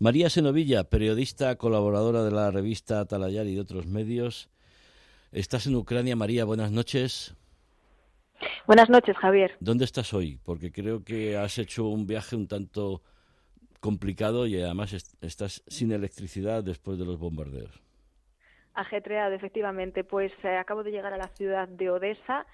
María Senovilla, periodista, colaboradora de la revista Atalayar y de otros medios. Estás en Ucrania, María, buenas noches. Buenas noches, Javier. ¿Dónde estás hoy? Porque creo que has hecho un viaje un tanto complicado y además estás sin electricidad después de los bombardeos. Ajetreado, efectivamente. Pues eh, acabo de llegar a la ciudad de Odessa.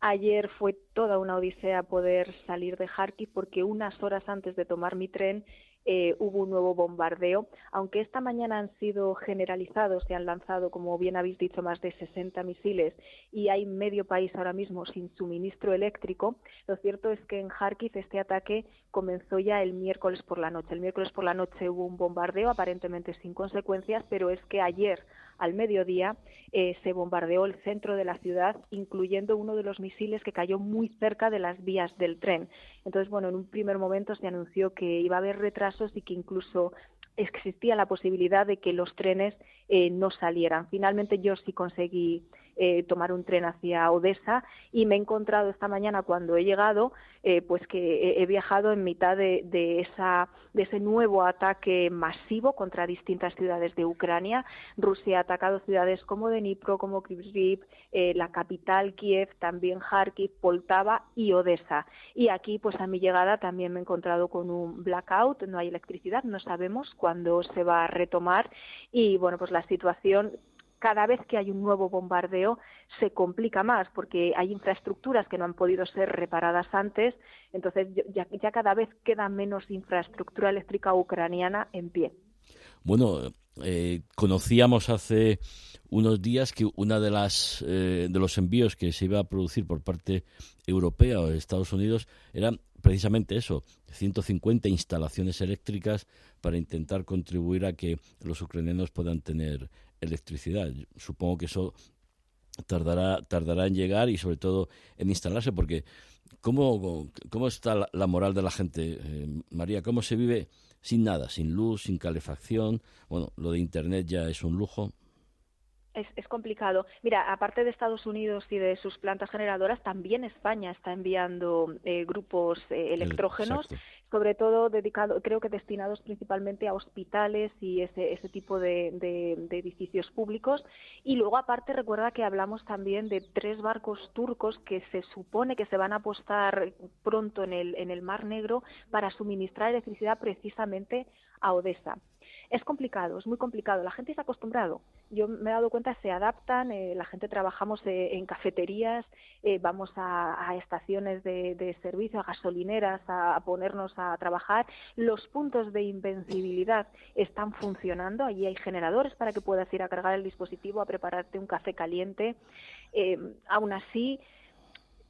Ayer fue toda una odisea poder salir de Kharkiv porque unas horas antes de tomar mi tren eh, hubo un nuevo bombardeo. Aunque esta mañana han sido generalizados, se han lanzado, como bien habéis dicho, más de 60 misiles y hay medio país ahora mismo sin suministro eléctrico, lo cierto es que en Kharkiv este ataque comenzó ya el miércoles por la noche. El miércoles por la noche hubo un bombardeo, aparentemente sin consecuencias, pero es que ayer al mediodía eh, se bombardeó el centro de la ciudad, incluyendo uno de los misiles que cayó muy cerca de las vías del tren. Entonces, bueno, en un primer momento se anunció que iba a haber retrasos y que incluso existía la posibilidad de que los trenes eh, no salieran. Finalmente yo sí conseguí eh, tomar un tren hacia Odessa y me he encontrado esta mañana cuando he llegado eh, pues que he, viajado en mitad de, esa, de ese nuevo ataque masivo contra distintas ciudades de Ucrania. Rusia ha atacado ciudades como Dnipro, como Kryvyi, eh, la capital Kiev, también Kharkiv, Poltava y Odessa. Y aquí, pues a mi llegada también me he encontrado con un blackout, no hay electricidad, no sabemos cuándo se va a retomar y bueno, pues la situación cada vez que hay un nuevo bombardeo se complica más porque hay infraestructuras que no han podido ser reparadas antes, entonces ya, cada vez queda menos infraestructura eléctrica ucraniana en pie. Bueno, eh, conocíamos hace unos días que una de las eh, de los envíos que se iba a producir por parte europea o de Estados Unidos eran precisamente eso, 150 instalaciones eléctricas para intentar contribuir a que los ucranianos puedan tener electricidad. Supongo que eso tardará, tardará en llegar y sobre todo en instalarse, porque ¿cómo, cómo está la, moral de la gente, eh, María? ¿Cómo se vive sin nada, sin luz, sin calefacción? Bueno, lo de Internet ya es un lujo. Es, complicado. Mira, aparte de Estados Unidos y de sus plantas generadoras, también España está enviando eh, grupos eh, electrógenos sobre todo dedicado, creo que destinados principalmente a hospitales y ese, ese tipo de, edificios públicos. Y luego, aparte, recuerda que hablamos también de tres barcos turcos que se supone que se van a apostar pronto en el, en el Mar Negro para suministrar electricidad precisamente a Odessa. Es complicado, es muy complicado. La gente está acostumbrado. Yo me he dado cuenta, se adaptan, eh, la gente trabajamos eh, en cafeterías, eh, vamos a, estaciones de, servicio, a gasolineras, a, ponernos a trabajar. Los puntos de invencibilidad están funcionando. Allí hay generadores para que puedas ir a cargar el dispositivo, a prepararte un café caliente. aún así,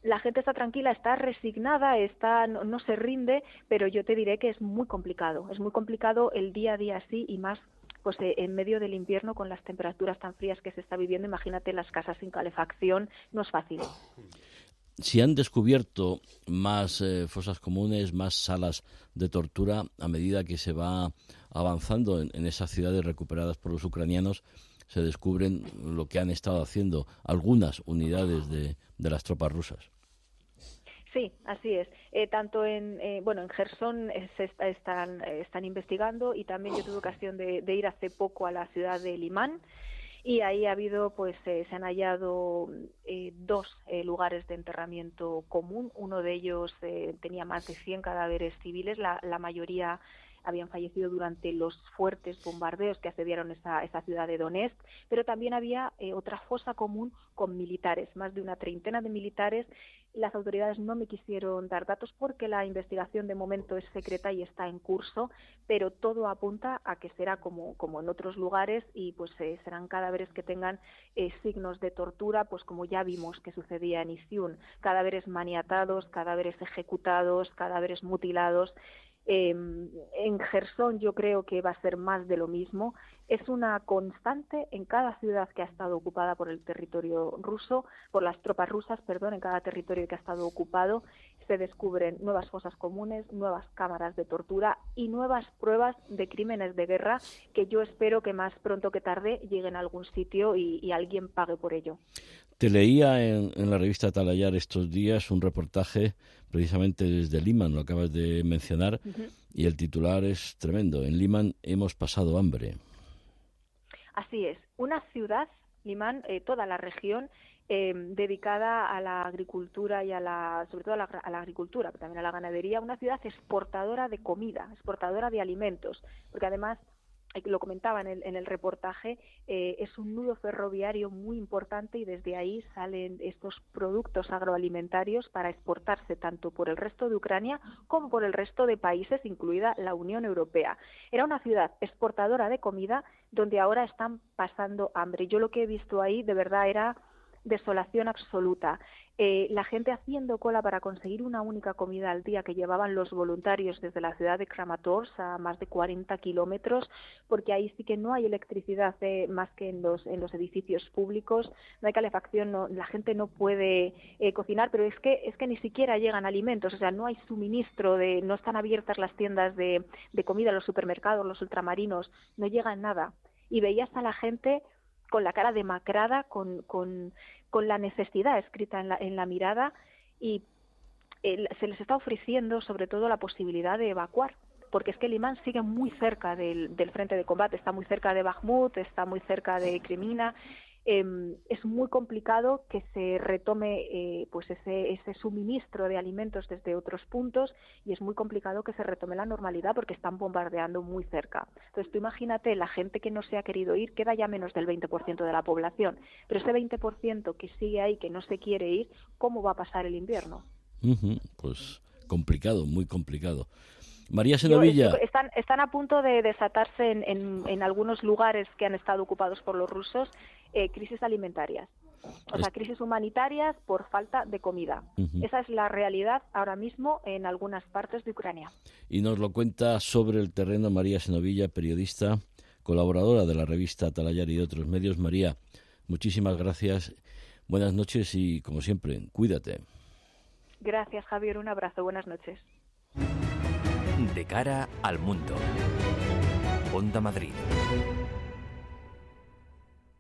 la gente está tranquila, está resignada, está no, se rinde, pero yo te diré que es muy complicado, es muy complicado el día a día así y más pues eh, en medio del invierno con las temperaturas tan frías que se está viviendo, imagínate las casas sin calefacción, no es fácil. Si han descubierto más eh, fosas comunes, más salas de tortura a medida que se va avanzando en, esas ciudades recuperadas por los ucranianos, se descubren lo que han estado haciendo algunas unidades de las tropas rusas. Sí, así es. Eh, tanto en eh, bueno en Gerson se están están investigando y también yo tuve ocasión de, ir hace poco a la ciudad de Limán y ahí ha habido pues eh, se han hallado dos lugares de enterramiento común. Uno de ellos tenía más de 100 cadáveres civiles, la, la mayoría habían fallecido durante los fuertes bombardeos que asediaron esa, esa ciudad de Donetsk, pero también había eh, otra fosa común con militares, más de una treintena de militares. Las autoridades no me quisieron dar datos porque la investigación de momento es secreta y está en curso, pero todo apunta a que será como, en otros lugares y pues eh, serán cadáveres que tengan eh, signos de tortura, pues como ya vimos que sucedía en Isiun, cadáveres maniatados, cadáveres ejecutados, cadáveres mutilados Em, en Gerson yo creo que va a ser más de lo mismo. Es una constante en cada ciudad que ha estado ocupada por el territorio ruso, por las tropas rusas, perdón, en cada territorio que ha estado ocupado. se descubren nuevas fosas comunes, nuevas cámaras de tortura y nuevas pruebas de crímenes de guerra que yo espero que más pronto que tarde lleguen a algún sitio y, alguien pague por ello. Te leía en, la revista Talayar estos días un reportaje precisamente desde Liman, lo acabas de mencionar, y el titular es tremendo. En Liman hemos pasado hambre. Así es, una ciudad, Limán, eh, toda la región, eh, dedicada a la agricultura y a la, sobre todo a la, a la, agricultura, pero también a la ganadería, una ciudad exportadora de comida, exportadora de alimentos, porque además lo comentaba en el, en el reportaje, eh, es un nudo ferroviario muy importante y desde ahí salen estos productos agroalimentarios para exportarse tanto por el resto de Ucrania como por el resto de países, incluida la Unión Europea. Era una ciudad exportadora de comida donde ahora están pasando hambre. Yo lo que he visto ahí de verdad era desolación absoluta. Eh, la gente haciendo cola para conseguir una única comida al día que llevaban los voluntarios desde la ciudad de Kramatorsk a más de 40 kilómetros, porque ahí sí que no hay electricidad eh, más que en los, en los edificios públicos, no hay calefacción, no, la gente no puede eh, cocinar, pero es que, es que ni siquiera llegan alimentos, o sea, no hay suministro, de, no están abiertas las tiendas de, de comida, los supermercados, los ultramarinos, no llega nada. Y veías a la gente con la cara demacrada, con, con, con la necesidad escrita en la, en la mirada y se les está ofreciendo sobre todo la posibilidad de evacuar porque es que Limán sigue muy cerca del, del, frente de combate, está muy cerca de Bakhmut, está muy cerca de Crimina Em, es muy complicado que se retome eh, pues ese, ese, suministro de alimentos desde otros puntos y es muy complicado que se retome la normalidad porque están bombardeando muy cerca. Entonces tú imagínate, la gente que no se ha querido ir, queda ya menos del 20% de la población, pero ese 20% que sigue ahí, que no se quiere ir, ¿cómo va a pasar el invierno? pues complicado, muy complicado. María Senovilla. Están, están a punto de desatarse en, en, algunos lugares que han estado ocupados por los rusos eh, crisis alimentarias. O sea, crisis humanitarias por falta de comida. Esa es la realidad ahora mismo en algunas partes de Ucrania. Y nos lo cuenta sobre el terreno María Senovilla, periodista, colaboradora de la revista Talayar y de otros medios. María, muchísimas gracias. Buenas noches y, como siempre, cuídate. Gracias, Javier. Un abrazo. Buenas noches. De cara al mundo. Onda Madrid.